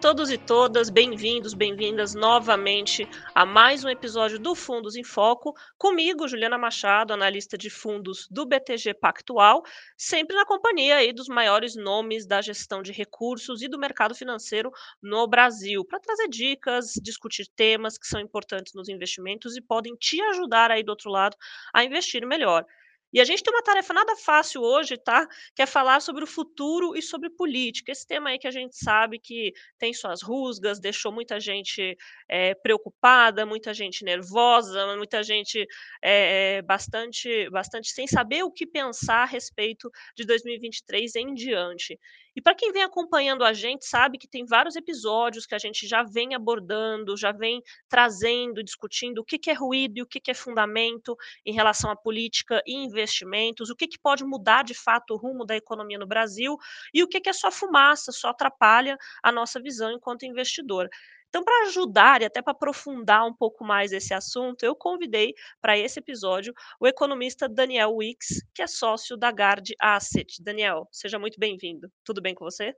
todos e todas, bem-vindos, bem-vindas novamente a mais um episódio do Fundos em Foco, comigo, Juliana Machado, analista de fundos do BTG Pactual, sempre na companhia aí dos maiores nomes da gestão de recursos e do mercado financeiro no Brasil, para trazer dicas, discutir temas que são importantes nos investimentos e podem te ajudar aí do outro lado a investir melhor. E a gente tem uma tarefa nada fácil hoje, tá? Que é falar sobre o futuro e sobre política. Esse tema aí que a gente sabe que tem suas rusgas, deixou muita gente é, preocupada, muita gente nervosa, muita gente é, bastante, bastante sem saber o que pensar a respeito de 2023 em diante. E para quem vem acompanhando a gente, sabe que tem vários episódios que a gente já vem abordando, já vem trazendo, discutindo o que, que é ruído e o que, que é fundamento em relação à política e investimentos, o que, que pode mudar de fato o rumo da economia no Brasil e o que, que é só fumaça, só atrapalha a nossa visão enquanto investidor. Então, para ajudar e até para aprofundar um pouco mais esse assunto, eu convidei para esse episódio o economista Daniel Wicks, que é sócio da Guard Asset. Daniel, seja muito bem-vindo. Tudo bem com você?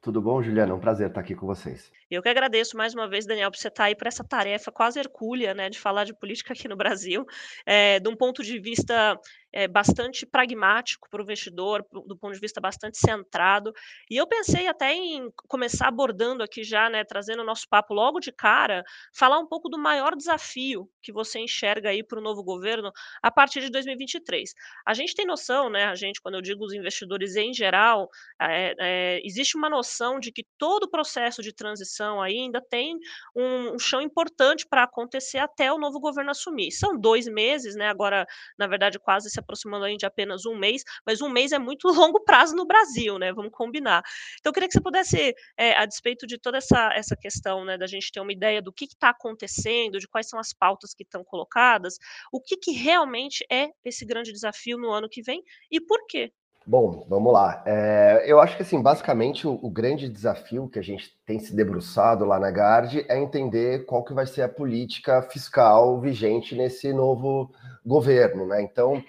Tudo bom, Juliana? É um prazer estar aqui com vocês. Eu que agradeço mais uma vez, Daniel, por você estar aí para essa tarefa quase hercúlea, né, de falar de política aqui no Brasil, é, de um ponto de vista é, bastante pragmático para o investidor, do ponto de vista bastante centrado. E eu pensei até em começar abordando aqui já, né, trazendo o nosso papo logo de cara, falar um pouco do maior desafio que você enxerga aí para o novo governo a partir de 2023. A gente tem noção, né, a gente, quando eu digo os investidores em geral, é, é, existe uma noção de que todo o processo de transição ainda tem um, um chão importante para acontecer até o novo governo assumir. São dois meses, né, agora, na verdade, quase se aproximando aí de apenas um mês, mas um mês é muito longo prazo no Brasil, né? Vamos combinar. Então, eu queria que você pudesse, é, a despeito de toda essa, essa questão, né, da gente ter uma ideia do que está acontecendo, de quais são as pautas que estão colocadas, o que, que realmente é esse grande desafio no ano que vem e por quê? Bom, vamos lá. É, eu acho que, assim, basicamente, o, o, grande desafio que a gente tem se debruçado lá na GARD é entender qual que vai ser a política fiscal vigente nesse novo governo, né? Então,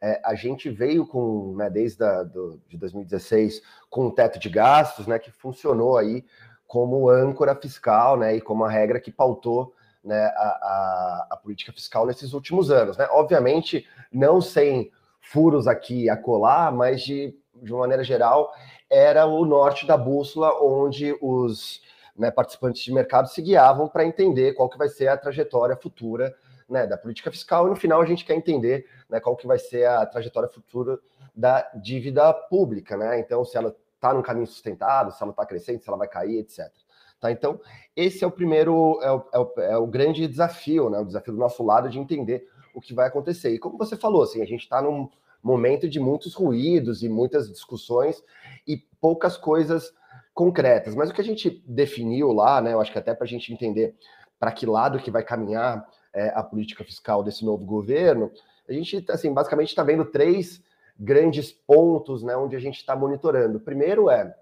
é, a gente veio com, né, desde do, de 2016, com o teto de gastos, né, que funcionou aí como âncora fiscal, né, e como a regra que pautou né, a, a, a, política fiscal nesses últimos anos. Né? Obviamente, não sem furos aqui a colar, mas de, de uma maneira geral, era o norte da bússola onde os né, participantes de mercado se guiavam para entender qual que vai ser a trajetória futura né, da política fiscal, e no final a gente quer entender né, qual que vai ser a trajetória futura da dívida pública, né? Então, se ela está num caminho sustentado, se ela está crescendo, se ela vai cair, etc. Tá? Então, esse é o primeiro, é o, é o, é o grande desafio, né? O desafio do nosso lado de entender o que vai acontecer. E como você falou, assim, a gente está num momento de muitos ruídos e muitas discussões e poucas coisas concretas. Mas o que a gente definiu lá, né? Eu acho que até para a gente entender para que lado que vai caminhar é, a política fiscal desse novo governo, a gente, assim, basicamente está vendo três grandes pontos né, onde a gente está monitorando. O primeiro é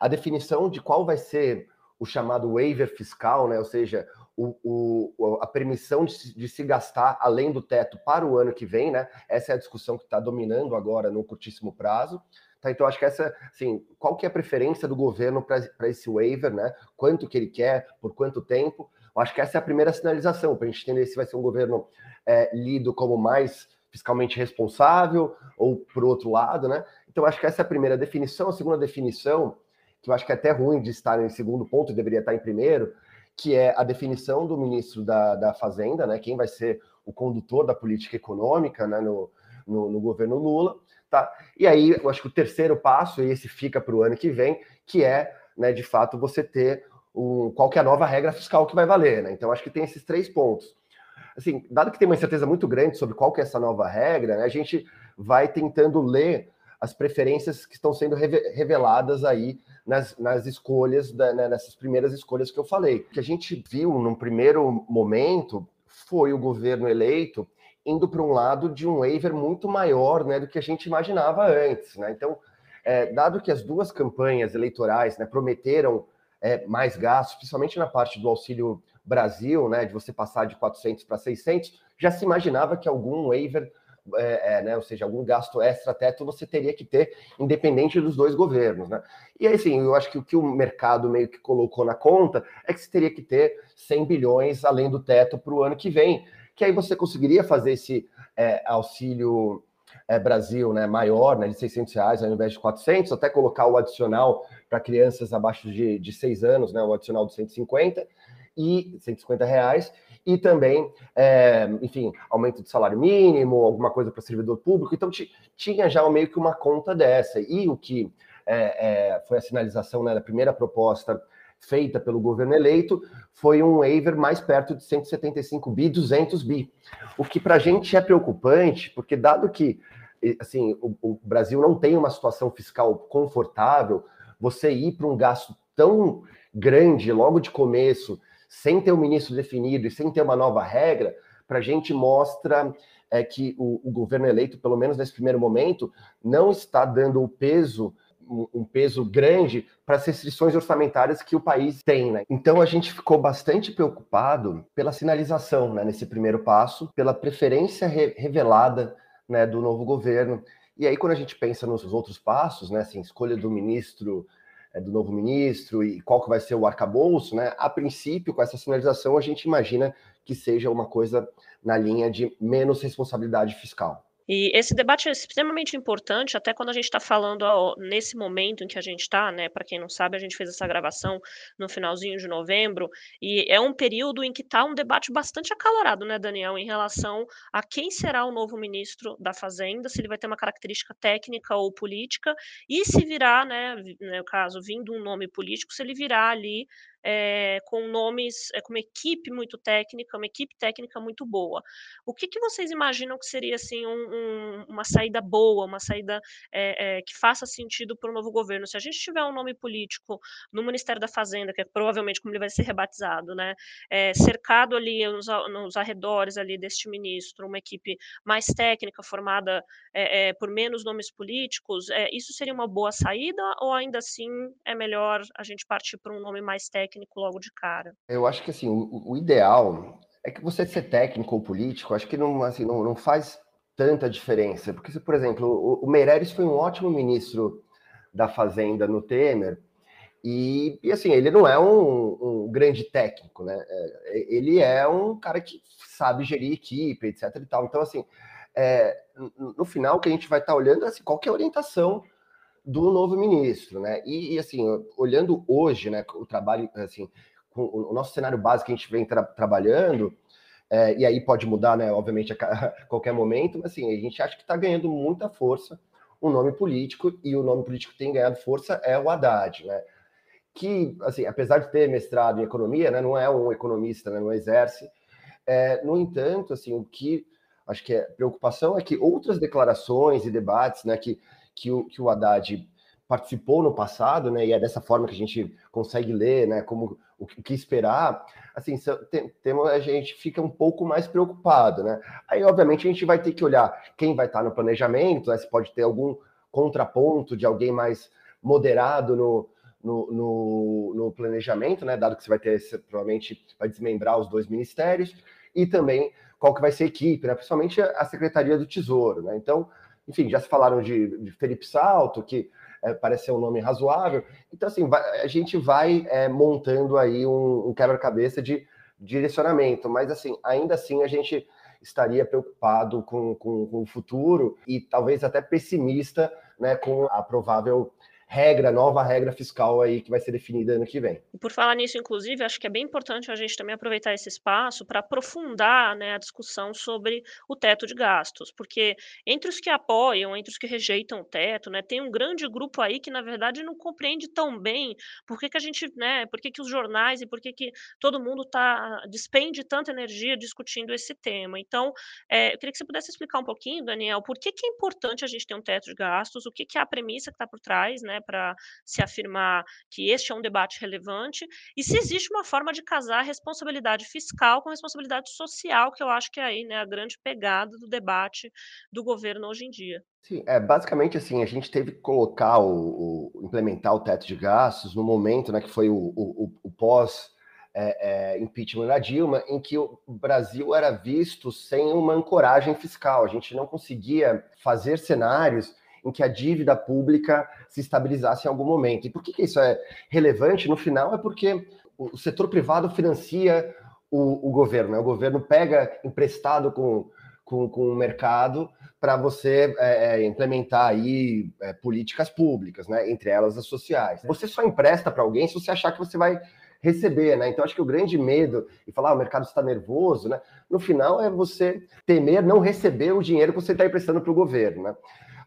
a definição de qual vai ser o chamado waiver fiscal, né, ou seja, o, o, a permissão de, de, se gastar além do teto para o ano que vem, né? Essa é a discussão que está dominando agora no curtíssimo prazo. Tá, então, acho que essa, assim, qual que é a preferência do governo para esse waiver, né? Quanto que ele quer, por quanto tempo? Eu acho que essa é a primeira sinalização, para a gente entender se vai ser um governo é, lido como mais fiscalmente responsável ou por outro lado, né? Então, acho que essa é a primeira definição. A segunda definição, que eu acho que é até ruim de estar em segundo ponto, deveria estar em primeiro, que é a definição do ministro da, da Fazenda, né? Quem vai ser o condutor da política econômica né, no, no, no governo Lula, tá? E aí, eu acho que o terceiro passo, e esse fica para o ano que vem, que é, né, de fato, você ter o, qual que é a nova regra fiscal que vai valer, né? Então, acho que tem esses três pontos. Assim, dado que tem uma incerteza muito grande sobre qual que é essa nova regra, né, a gente vai tentando ler as preferências que estão sendo reveladas aí nas, nas escolhas, da, né, nessas primeiras escolhas que eu falei. O que a gente viu num primeiro momento foi o governo eleito indo para um lado de um waiver muito maior né, do que a gente imaginava antes. Né? Então, é, dado que as duas campanhas eleitorais né, prometeram é, mais gastos, principalmente na parte do Auxílio Brasil, né, de você passar de 400 para 600, já se imaginava que algum waiver é, é, né, ou seja, algum gasto extra-teto você teria que ter, independente dos dois governos. Né? E aí, sim, eu acho que o que o mercado meio que colocou na conta é que você teria que ter 100 bilhões além do teto para o ano que vem, que aí você conseguiria fazer esse é, auxílio é, Brasil né, maior, né, de 600 reais ao invés de 400, até colocar o adicional para crianças abaixo de, de 6 anos, né, o adicional de 150 e 150 reais, e também, é, enfim, aumento de salário mínimo, alguma coisa para servidor público. Então, tinha já meio que uma conta dessa. E o que é, é, foi a sinalização né, da primeira proposta feita pelo governo eleito foi um waiver mais perto de 175 bi, 200 bi. O que para a gente é preocupante, porque dado que assim o, o Brasil não tem uma situação fiscal confortável, você ir para um gasto tão grande logo de começo sem ter o um ministro definido e sem ter uma nova regra, para a gente mostra é, que o, o, governo eleito, pelo menos nesse primeiro momento, não está dando o peso, um, peso grande para as restrições orçamentárias que o país tem. Né? Então a gente ficou bastante preocupado pela sinalização né, nesse primeiro passo, pela preferência re revelada né, do novo governo. E aí, quando a gente pensa nos outros passos, né, assim, escolha do ministro é, do novo ministro e qual que vai ser o arcabouço, né? A princípio, com essa sinalização, a gente imagina que seja uma coisa na linha de menos responsabilidade fiscal. E esse debate é extremamente importante, até quando a gente está falando ó, nesse momento em que a gente está, né? Para quem não sabe, a gente fez essa gravação no finalzinho de novembro, e é um período em que está um debate bastante acalorado, né, Daniel, em relação a quem será o novo ministro da Fazenda, se ele vai ter uma característica técnica ou política, e se virá, né, no caso, vindo um nome político, se ele virá ali é, com nomes, é, com uma equipe muito técnica, uma equipe técnica muito boa. O que, que vocês imaginam que seria assim um, um, uma saída boa, uma saída é, que faça sentido para o novo governo? Se a gente tiver um nome político no Ministério da Fazenda, que é provavelmente como ele vai ser rebatizado, né, cercado ali nos, nos, arredores ali deste ministro, uma equipe mais técnica formada por menos nomes políticos, isso seria uma boa saída ou ainda assim é melhor a gente partir para um nome mais técnico? Técnico logo de cara. Eu acho que assim, o, ideal é que você ser técnico ou político, acho que não, assim, não, não faz tanta diferença. Porque, se, por exemplo, o, o Meirelles foi um ótimo ministro da Fazenda no Temer, e, e, assim, ele não é um, um, grande técnico, né? É, ele é um cara que sabe gerir equipe, etc e tal. Então, assim, é, no final, o que a gente vai estar tá olhando é assim, qual é a orientação do novo ministro, né? E, e, assim, olhando hoje, né, o trabalho, assim, o nosso cenário básico que a gente vem tra trabalhando, é, e aí pode mudar, né, obviamente, a qualquer momento, mas assim, a gente acha que está ganhando muita força o nome político, e o nome político que tem ganhado força é o Haddad, né? Que, assim, apesar de ter mestrado em economia, né, não é um economista, né, não exerce, é, no entanto, assim, o que acho que é preocupação é que outras declarações e debates, né, que que o, que o Haddad participou no passado, né? E é dessa forma que a gente consegue ler, né? Como o, que esperar. Assim, tem, tem, a gente fica um pouco mais preocupado, né? Aí, obviamente, a gente vai ter que olhar quem vai estar no planejamento, né? Se pode ter algum contraponto de alguém mais moderado no, no, no, no, planejamento, né? Dado que você vai ter, você provavelmente vai desmembrar os dois ministérios, e também qual que vai ser a equipe, né? Principalmente a Secretaria do Tesouro, né? Então, enfim, já se falaram de, de Felipe Salto, que é, parece ser um nome razoável. Então, assim, vai, a gente vai é, montando aí um, um quebra-cabeça de direcionamento, mas, assim, ainda assim a gente estaria preocupado com, com, com o futuro e talvez até pessimista né, com a provável regra, nova regra fiscal aí que vai ser definida ano que vem. E por falar nisso, inclusive, acho que é bem importante a gente também aproveitar esse espaço para aprofundar né, a discussão sobre o teto de gastos, porque entre os que apoiam, entre os que rejeitam o teto, né, tem um grande grupo aí que, na verdade, não compreende tão bem por que, que a gente, né, por que, que os jornais e por que, que todo mundo tá, despende tanta energia discutindo esse tema. Então, é, eu queria que você pudesse explicar um pouquinho, Daniel, por que, que é importante a gente ter um teto de gastos, o que, que é a premissa que está por trás, né, para se afirmar que este é um debate relevante, e se existe uma forma de casar responsabilidade fiscal com responsabilidade social, que eu acho que é aí né, a grande pegada do debate do governo hoje em dia. Sim, é basicamente assim, a gente teve que colocar o, o implementar o teto de gastos no momento, né, que foi o, o, o pós é, é, impeachment da Dilma, em que o Brasil era visto sem uma ancoragem fiscal. A gente não conseguia fazer cenários em que a dívida pública se estabilizasse em algum momento. E por que, que isso é relevante? No final, é porque o setor privado financia o, o governo. Né? O governo pega emprestado com, com, com o mercado para você é, é, implementar aí é, políticas públicas, né? entre elas as sociais. Você só empresta para alguém se você achar que você vai receber, né? Então acho que o grande medo e falar ah, o mercado está nervoso, né? No final é você temer não receber o dinheiro que você está emprestando para o governo, né?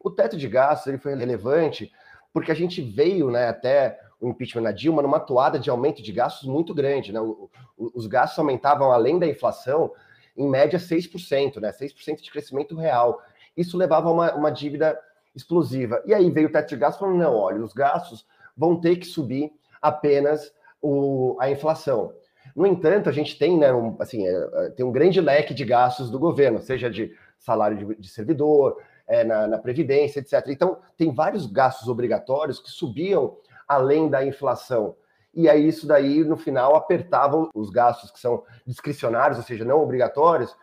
O teto de gastos ele foi relevante porque a gente veio, né, até o impeachment da Dilma numa toada de aumento de gastos muito grande, né? O, o, os gastos aumentavam além da inflação em média 6%, né? 6% de crescimento real. Isso levava a uma, uma dívida explosiva. E aí veio o teto de gastos falando: não, olha, os gastos vão ter que subir apenas o, a inflação. No entanto, a gente tem, né, um, assim, é, é, tem um grande leque de gastos do governo, seja de salário de, de servidor, é, na, na, Previdência, etc. Então, tem vários gastos obrigatórios que subiam além da inflação. E aí, isso daí, no final, apertava os gastos que são discricionários, ou seja, não obrigatórios,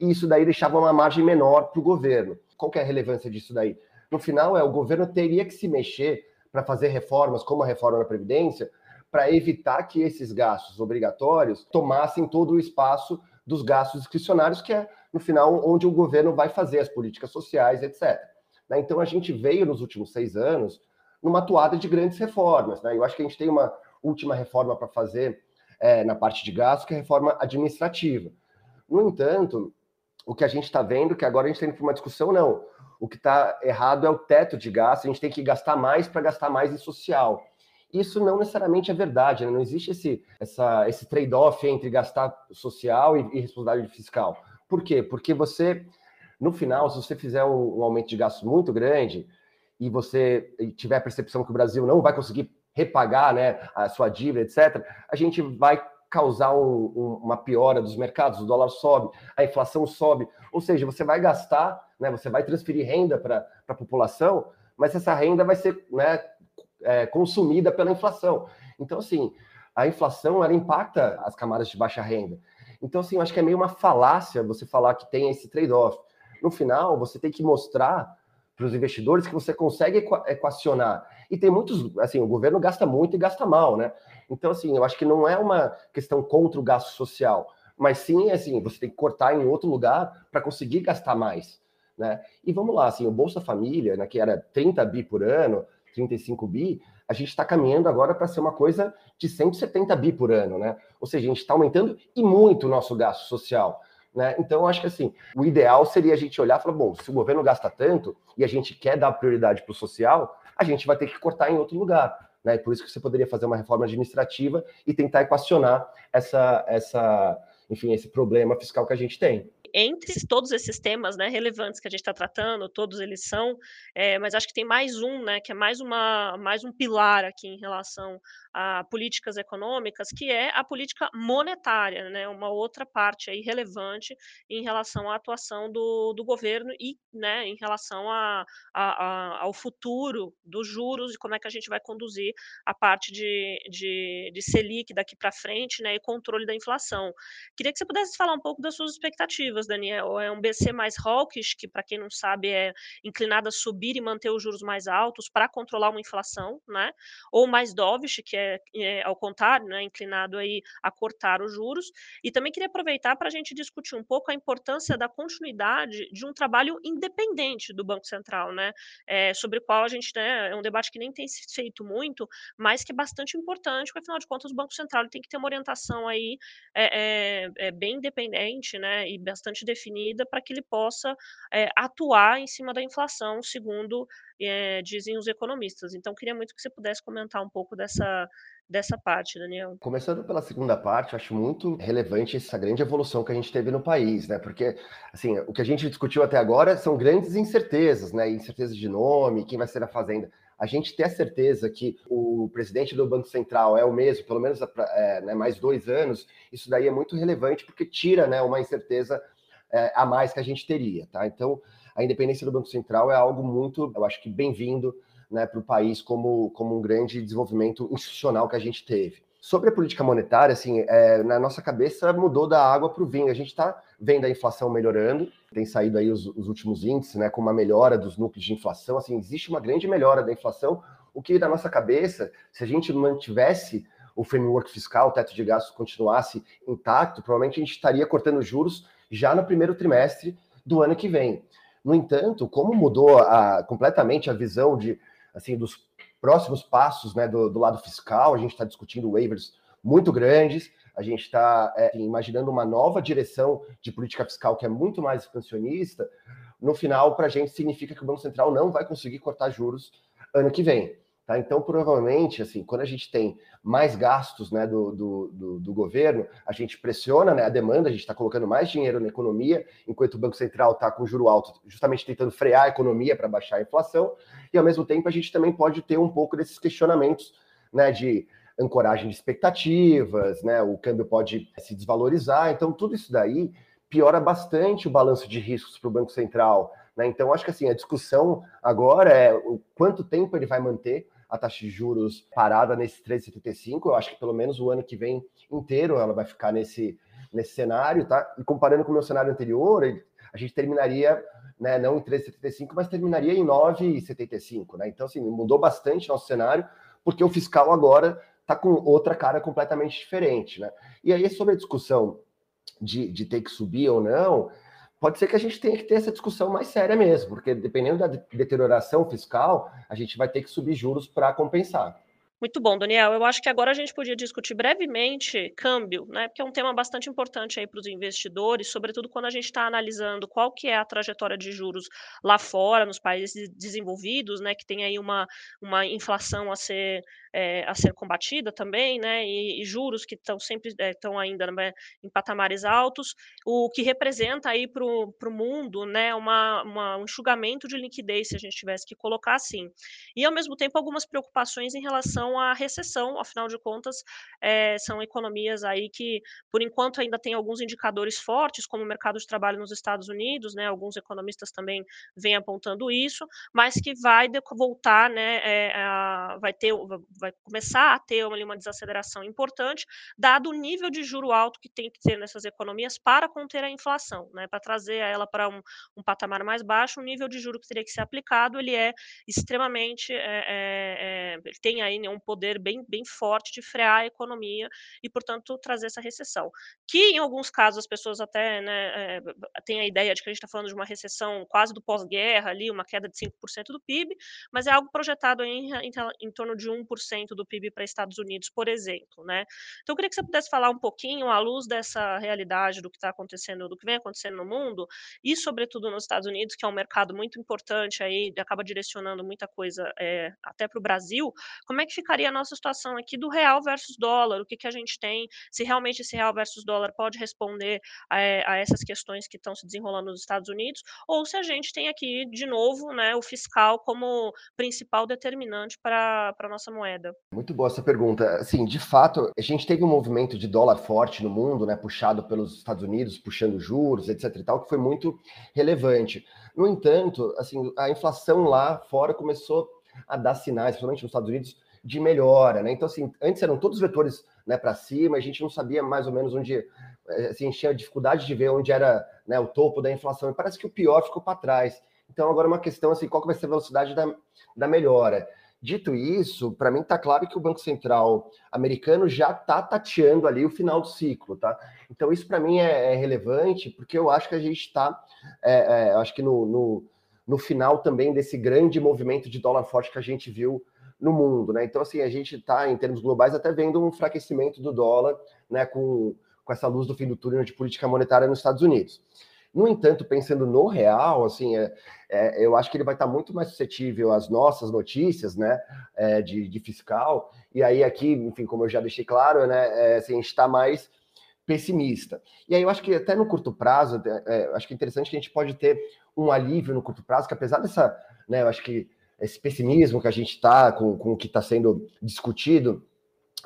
e isso daí deixava uma margem menor para o governo. Qual é a relevância disso daí? No final, é o governo teria que se mexer para fazer reformas, como a reforma da Previdência, para evitar que esses gastos obrigatórios tomassem todo o espaço dos gastos discricionários, que é, no final, onde o governo vai fazer as políticas sociais, etc. Né? Então, a gente veio nos últimos seis anos numa toada de grandes reformas. Né? Eu acho que a gente tem uma última reforma para fazer é, na parte de gastos, que é a reforma administrativa. No entanto, o que a gente está vendo, que agora a gente está indo para uma discussão, não. O que está errado é o teto de gastos, a gente tem que gastar mais para gastar mais em social. Isso não necessariamente é verdade, né? não existe esse, esse trade-off entre gastar social e, e, responsabilidade fiscal. Por quê? Porque você, no final, se você fizer um, um aumento de gastos muito grande e você tiver a percepção que o Brasil não vai conseguir repagar né, a sua dívida, etc., a gente vai causar um, um, uma piora dos mercados, o dólar sobe, a inflação sobe, ou seja, você vai gastar, né, você vai transferir renda para a população, mas essa renda vai ser né, é, consumida pela inflação. Então, assim, a inflação ela impacta as camadas de baixa renda. Então, assim, eu acho que é meio uma falácia você falar que tem esse trade-off. No final, você tem que mostrar para os investidores que você consegue equacionar. E tem muitos, assim, o governo gasta muito e gasta mal, né? Então, assim, eu acho que não é uma questão contra o gasto social, mas sim, assim, você tem que cortar em outro lugar para conseguir gastar mais, né? E vamos lá, assim, o Bolsa Família, né, que era 30 bi por ano, 35 bi, a gente está caminhando agora para ser uma coisa de 170 bi por ano, né? Ou seja, a gente está aumentando e muito o nosso gasto social. Né? Então, acho que assim, o ideal seria a gente olhar e falar: bom, se o governo gasta tanto e a gente quer dar prioridade para o social, a gente vai ter que cortar em outro lugar. Né? Por isso que você poderia fazer uma reforma administrativa e tentar equacionar essa, essa, enfim, esse problema fiscal que a gente tem entre todos esses temas né, relevantes que a gente está tratando, todos eles são, é, mas acho que tem mais um, né, que é mais, uma, mais um pilar aqui em relação a políticas econômicas, que é a política monetária, né, uma outra parte aí relevante em relação à atuação do, do governo e né, em relação a, a, a, ao futuro dos juros e como é que a gente vai conduzir a parte de, de, de Selic daqui para frente né, e controle da inflação. Queria que você pudesse falar um pouco das suas expectativas, Daniel. É um BC mais hawkish, que para quem não sabe é inclinado a subir e manter os juros mais altos para controlar uma inflação, né? ou mais dovish, que é, é, ao contrário, né, inclinado aí a cortar os juros. E também queria aproveitar para a gente discutir um pouco a importância da continuidade de um trabalho independente do Banco Central, né, é, sobre o qual a gente, né, é um debate que nem tem se feito muito, mas que é bastante importante, porque afinal de contas o Banco Central tem que ter uma orientação aí é, é, é bem independente, né, e bastante definida para que ele possa é, atuar em cima da inflação, segundo é, dizem os economistas. Então, queria muito que você pudesse comentar um pouco dessa, dessa parte, Daniel. Começando pela segunda parte, acho muito relevante essa grande evolução que a gente teve no país, né? Porque, assim, o que a gente discutiu até agora são grandes incertezas, né? Incertezas de nome, quem vai ser a fazenda. A gente ter a certeza que o presidente do Banco Central é o mesmo, pelo menos é, né, mais dois anos, isso daí é muito relevante porque tira né, uma incerteza é, a mais que a gente teria, tá? Então, a independência do Banco Central é algo muito, eu acho que bem-vindo né, para o país como, como um grande desenvolvimento institucional que a gente teve. Sobre a política monetária, assim, é, na nossa cabeça mudou da água para o vinho. A gente está vendo a inflação melhorando, tem saído aí os, os, últimos índices, né, com uma melhora dos núcleos de inflação. Assim, existe uma grande melhora da inflação, o que na nossa cabeça, se a gente mantivesse o framework fiscal, o teto de gastos continuasse intacto, provavelmente a gente estaria cortando juros já no primeiro trimestre do ano que vem. No entanto, como mudou a, completamente a visão de assim dos próximos passos né, do, do lado fiscal, a gente está discutindo waivers muito grandes, a gente está é, imaginando uma nova direção de política fiscal que é muito mais expansionista. No final, para a gente, significa que o Banco Central não vai conseguir cortar juros ano que vem. Tá? Então, provavelmente, assim, quando a gente tem mais gastos né, do, do, do, do governo, a gente pressiona né, a demanda, a gente está colocando mais dinheiro na economia, enquanto o Banco Central está com juro alto, justamente tentando frear a economia para baixar a inflação, e ao mesmo tempo a gente também pode ter um pouco desses questionamentos né, de ancoragem de expectativas, né, o câmbio pode se desvalorizar, então tudo isso daí piora bastante o balanço de riscos para o Banco Central. Né? Então, acho que assim, a discussão agora é o quanto tempo ele vai manter a taxa de juros parada nesse 3,75. Eu acho que pelo menos o ano que vem inteiro ela vai ficar nesse, nesse cenário, tá? E comparando com o meu cenário anterior, a gente terminaria, né, não em 3,75, mas terminaria em 9,75, né? Então, assim, mudou bastante nosso cenário, porque o fiscal agora está com outra cara completamente diferente, né? E aí, sobre a discussão de, de ter que subir ou não, pode ser que a gente tenha que ter essa discussão mais séria mesmo, porque dependendo da deterioração fiscal, a gente vai ter que subir juros para compensar. Muito bom, Daniel. Eu acho que agora a gente podia discutir brevemente câmbio, né? Porque é um tema bastante importante aí para os investidores, sobretudo quando a gente está analisando qual que é a trajetória de juros lá fora, nos países desenvolvidos, né? Que tem aí uma, uma inflação a ser é, a ser combatida também, né, e, e juros que estão sempre estão é, ainda né, em patamares altos, o que representa aí para o mundo, né, uma, uma, um enxugamento de liquidez, se a gente tivesse que colocar assim. E, ao mesmo tempo, algumas preocupações em relação à recessão, afinal de contas, é, são economias aí que, por enquanto, ainda tem alguns indicadores fortes, como o mercado de trabalho nos Estados Unidos, né, alguns economistas também vêm apontando isso, mas que vai voltar, né, é, a, vai ter, vai começar a ter uma, uma desaceleração importante, dado o nível de juro alto que tem que ter nessas economias para conter a inflação, né, para trazer ela para um, um, patamar mais baixo, o nível de juro que teria que ser aplicado, ele é extremamente, é, é, ele tem aí né, um poder bem, bem forte de frear a economia e, portanto, trazer essa recessão. Que, em alguns casos, as pessoas até né, é, têm a ideia de que a gente está falando de uma recessão quase do pós-guerra ali, uma queda de 5% do PIB, mas é algo projetado em, em, em torno de 1% do PIB para Estados Unidos, por exemplo, né? Então eu queria que você pudesse falar um pouquinho à luz dessa realidade do que está acontecendo, do que vem acontecendo no mundo e sobretudo nos Estados Unidos, que é um mercado muito importante aí, acaba direcionando muita coisa é, até para o Brasil. Como é que ficaria a nossa situação aqui do real versus dólar? O que que a gente tem? Se realmente esse real versus dólar pode responder a, eh, a essas questões que estão se desenrolando nos Estados Unidos? Ou se a gente tem aqui de novo, né, o fiscal como principal determinante para a nossa moeda? Muito boa essa pergunta. Assim, de fato, a gente teve um movimento de dólar forte no mundo, né, puxado pelos Estados Unidos, puxando juros, etc e tal, que foi muito relevante. No entanto, assim, a inflação lá fora começou a dar sinais, principalmente nos Estados Unidos, de melhora, né? Então, assim, antes eram todos vetores né, para cima, a gente não sabia mais ou menos onde, eh, assim, tinha dificuldade de ver onde era né, o topo da inflação, e parece que o pior ficou para trás. Então, agora é uma questão, assim, qual que vai ser a velocidade da, da melhora? Dito isso, para mim está claro que o Banco Central americano já está tateando ali o final do ciclo, tá? Então isso para mim é, é, relevante porque eu acho que a gente está, é, é, acho que no, no, no, final também desse grande movimento de dólar forte que a gente viu no mundo, né? Então assim a gente está em termos globais até vendo um enfraquecimento do dólar, né? Com, com essa luz do fim do túnel de política monetária nos Estados Unidos. No entanto, pensando no real, assim, é, é, eu acho que ele vai estar muito mais suscetível às nossas notícias, né, é, de, de, fiscal. E aí aqui, enfim, como eu já deixei claro, né, é, assim, a gente está mais pessimista. E aí eu acho que até no curto prazo, é, é, acho que é interessante que a gente pode ter um alívio no curto prazo, que apesar dessa, né, eu acho que esse pessimismo que a gente está com, com o que está sendo discutido,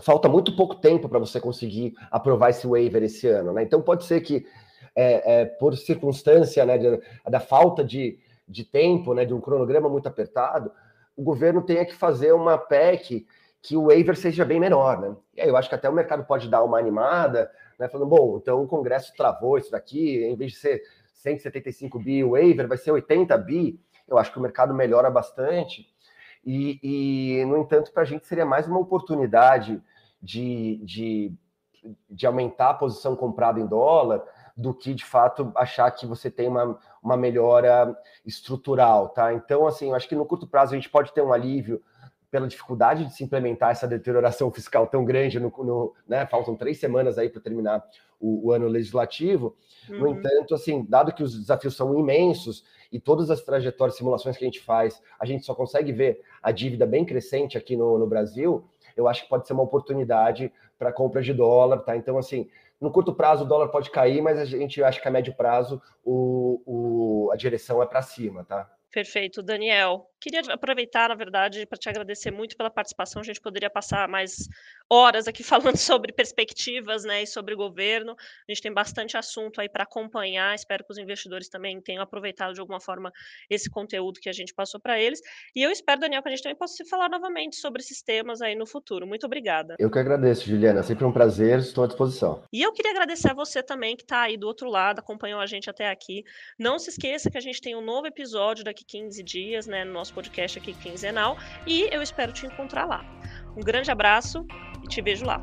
falta muito pouco tempo para você conseguir aprovar esse waiver esse ano, né? Então pode ser que é, é, por circunstância né, de, da falta de, de tempo, né, de um cronograma muito apertado, o governo tenha que fazer uma PEC que o waiver seja bem menor, né? E aí eu acho que até o mercado pode dar uma animada, né? Falando, bom, então o Congresso travou isso daqui, em vez de ser 175 bi o waiver, vai ser 80 bi. Eu acho que o mercado melhora bastante. E, e no entanto, para a gente seria mais uma oportunidade de, de, de aumentar a posição comprada em dólar do que de fato achar que você tem uma, uma melhora estrutural, tá? Então, assim, eu acho que no curto prazo a gente pode ter um alívio pela dificuldade de se implementar essa deterioração fiscal tão grande, no, no né, faltam três semanas aí para terminar o, o, ano legislativo. Uhum. No entanto, assim, dado que os desafios são imensos e todas as trajetórias, simulações que a gente faz, a gente só consegue ver a dívida bem crescente aqui no, no Brasil, eu acho que pode ser uma oportunidade para compra de dólar, tá? Então, assim, no curto prazo o dólar pode cair, mas a gente acha que a médio prazo o, o a direção é para cima, tá? Perfeito, Daniel. Queria aproveitar, na verdade, para te agradecer muito pela participação. A gente poderia passar mais horas aqui falando sobre perspectivas, né, e sobre governo. A gente tem bastante assunto aí para acompanhar. Espero que os investidores também tenham aproveitado de alguma forma esse conteúdo que a gente passou para eles. E eu espero, Daniel, que a gente também possa se falar novamente sobre esses temas aí no futuro. Muito obrigada. Eu que agradeço, Juliana. Sempre um prazer. Estou à disposição. E eu queria agradecer a você também que está aí do outro lado, acompanhou a gente até aqui. Não se esqueça que a gente tem um novo episódio daqui 15 dias, né, no nosso podcast aqui quinzenal e eu espero te encontrar lá. Um grande abraço e te vejo lá.